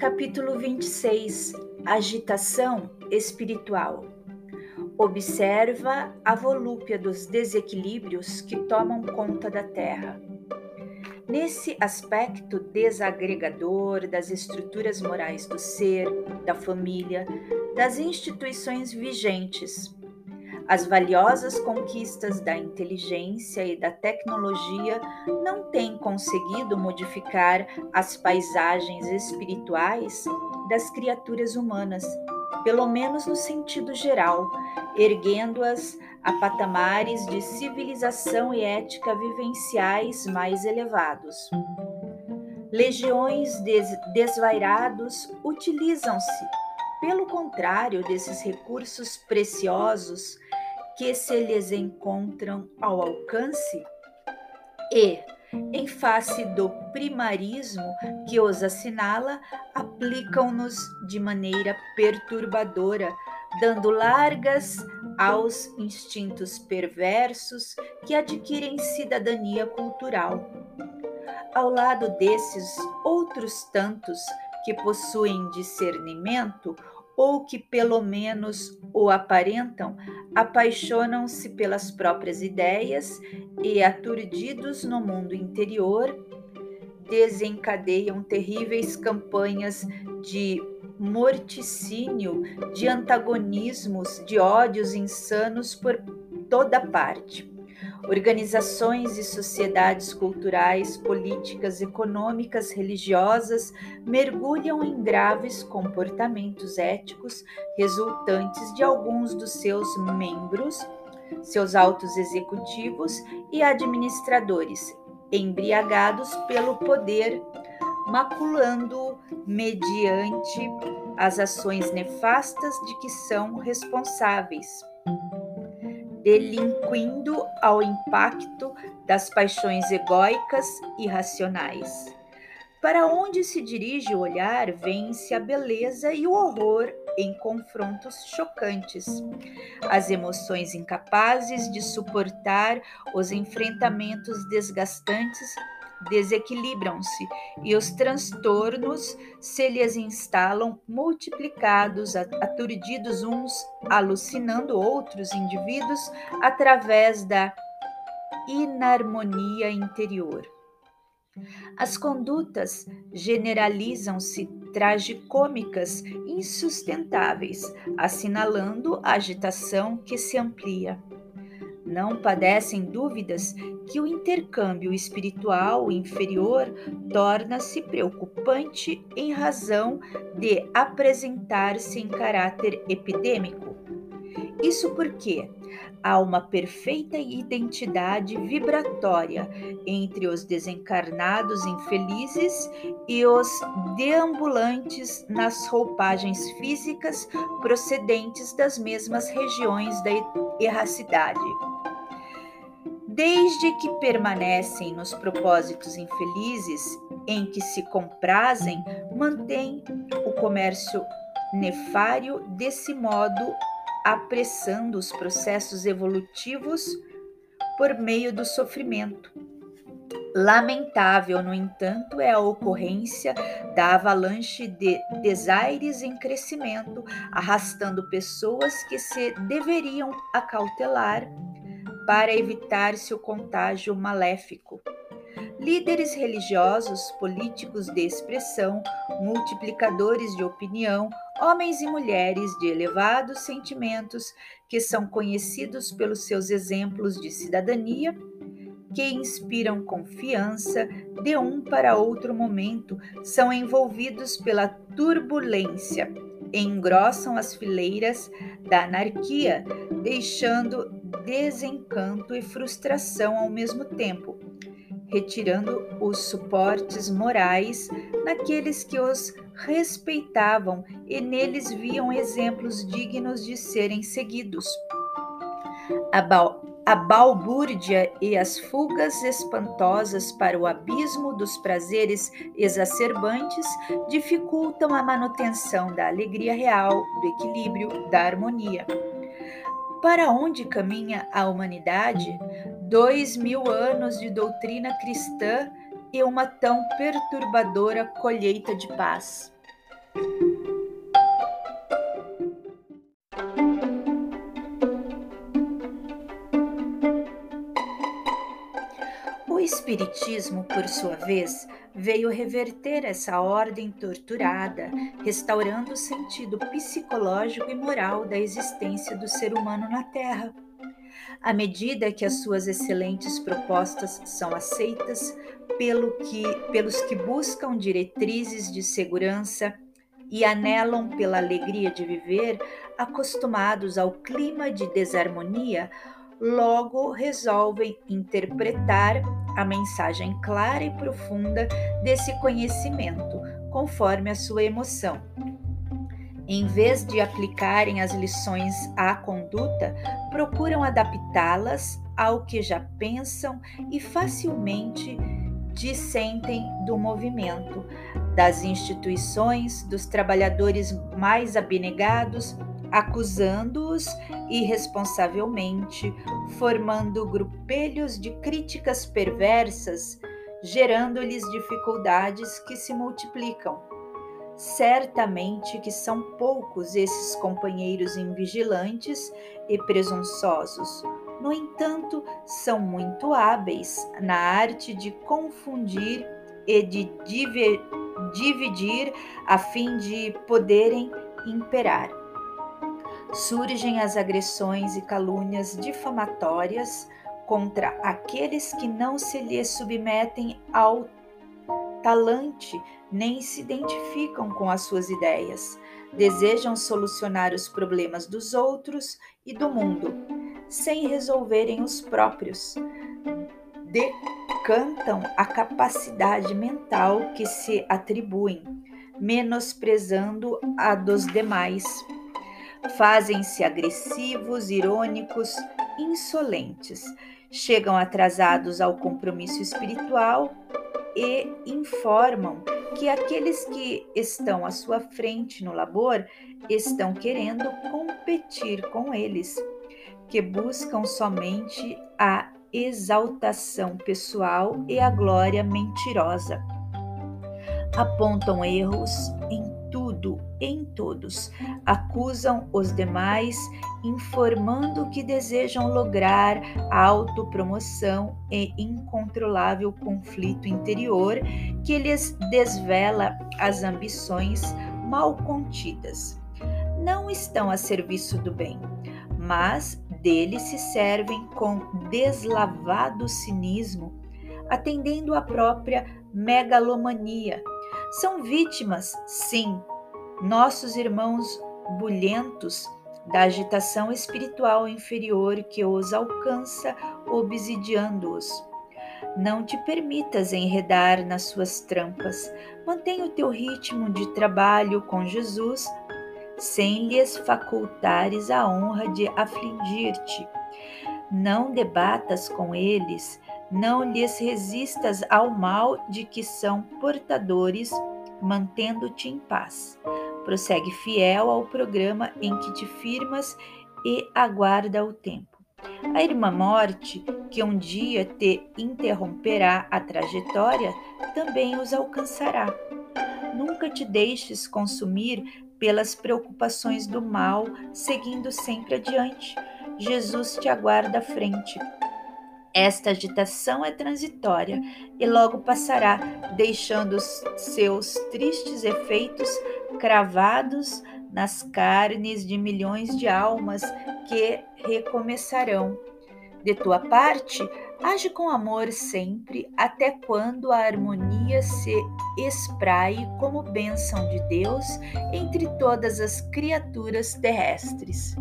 Capítulo 26 Agitação espiritual. Observa a volúpia dos desequilíbrios que tomam conta da Terra. Nesse aspecto desagregador das estruturas morais do ser, da família, das instituições vigentes, as valiosas conquistas da inteligência e da tecnologia não têm conseguido modificar as paisagens espirituais das criaturas humanas, pelo menos no sentido geral, erguendo-as a patamares de civilização e ética vivenciais mais elevados. Legiões des desvairados utilizam-se, pelo contrário, desses recursos preciosos que se lhes encontram ao alcance e, em face do primarismo que os assinala, aplicam-nos de maneira perturbadora, dando largas aos instintos perversos que adquirem cidadania cultural. Ao lado desses outros tantos que possuem discernimento ou que pelo menos o aparentam, apaixonam-se pelas próprias ideias e, aturdidos no mundo interior, desencadeiam terríveis campanhas de morticínio, de antagonismos, de ódios insanos por toda parte. Organizações e sociedades culturais, políticas, econômicas, religiosas mergulham em graves comportamentos éticos resultantes de alguns dos seus membros, seus altos executivos e administradores, embriagados pelo poder, maculando mediante as ações nefastas de que são responsáveis delinquindo ao impacto das paixões egóicas e racionais. Para onde se dirige o olhar, vence a beleza e o horror em confrontos chocantes. As emoções incapazes de suportar os enfrentamentos desgastantes desequilibram-se e os transtornos se lhes instalam multiplicados, aturdidos uns, alucinando outros indivíduos através da inarmonia interior. As condutas generalizam-se tragicômicas insustentáveis, assinalando a agitação que se amplia. Não padecem dúvidas que o intercâmbio espiritual inferior torna-se preocupante em razão de apresentar-se em caráter epidêmico. Isso porque há uma perfeita identidade vibratória entre os desencarnados infelizes e os deambulantes nas roupagens físicas procedentes das mesmas regiões da erracidade desde que permanecem nos propósitos infelizes em que se comprazem, mantém o comércio nefário desse modo, apressando os processos evolutivos por meio do sofrimento. Lamentável, no entanto, é a ocorrência da avalanche de desaires em crescimento, arrastando pessoas que se deveriam acautelar para evitar-se o contágio maléfico. Líderes religiosos, políticos de expressão, multiplicadores de opinião, homens e mulheres de elevados sentimentos que são conhecidos pelos seus exemplos de cidadania, que inspiram confiança de um para outro momento, são envolvidos pela turbulência, engrossam as fileiras da anarquia, deixando desencanto e frustração ao mesmo tempo, retirando os suportes morais naqueles que os respeitavam e neles viam exemplos dignos de serem seguidos. A, bal a balbúrdia e as fugas espantosas para o abismo dos prazeres exacerbantes dificultam a manutenção da alegria real, do equilíbrio, da harmonia. Para onde caminha a humanidade? Dois mil anos de doutrina cristã e uma tão perturbadora colheita de paz. O Espiritismo, por sua vez, veio reverter essa ordem torturada, restaurando o sentido psicológico e moral da existência do ser humano na Terra. À medida que as suas excelentes propostas são aceitas pelo que, pelos que buscam diretrizes de segurança e anelam pela alegria de viver, acostumados ao clima de desarmonia, logo resolvem interpretar a mensagem clara e profunda desse conhecimento, conforme a sua emoção. Em vez de aplicarem as lições à conduta, procuram adaptá-las ao que já pensam e facilmente dissentem do movimento, das instituições, dos trabalhadores mais abnegados, acusando-os irresponsavelmente, formando grupelhos de críticas perversas, gerando-lhes dificuldades que se multiplicam. Certamente que são poucos esses companheiros invigilantes e presunçosos. No entanto, são muito hábeis na arte de confundir e de dividir a fim de poderem imperar surgem as agressões e calúnias difamatórias contra aqueles que não se lhes submetem ao talante nem se identificam com as suas ideias. Desejam solucionar os problemas dos outros e do mundo, sem resolverem os próprios. Decantam a capacidade mental que se atribuem, menosprezando a dos demais Fazem-se agressivos, irônicos, insolentes. Chegam atrasados ao compromisso espiritual e informam que aqueles que estão à sua frente no labor estão querendo competir com eles, que buscam somente a exaltação pessoal e a glória mentirosa. Apontam erros em todos. Acusam os demais, informando que desejam lograr autopromoção e incontrolável conflito interior que lhes desvela as ambições mal contidas. Não estão a serviço do bem, mas dele se servem com deslavado cinismo, atendendo à própria megalomania são vítimas, sim, nossos irmãos bulhentos da agitação espiritual inferior que os alcança obsidiando-os. Não te permitas enredar nas suas trampas. Mantenha o teu ritmo de trabalho com Jesus, sem lhes facultares a honra de afligir-te. Não debatas com eles, não lhes resistas ao mal de que são portadores, mantendo-te em paz. Prossegue fiel ao programa em que te firmas e aguarda o tempo. A irmã morte, que um dia te interromperá a trajetória, também os alcançará. Nunca te deixes consumir pelas preocupações do mal, seguindo sempre adiante. Jesus te aguarda à frente. Esta agitação é transitória e logo passará, deixando os seus tristes efeitos cravados nas carnes de milhões de almas que recomeçarão. De tua parte, age com amor sempre, até quando a harmonia se espraie como bênção de Deus entre todas as criaturas terrestres.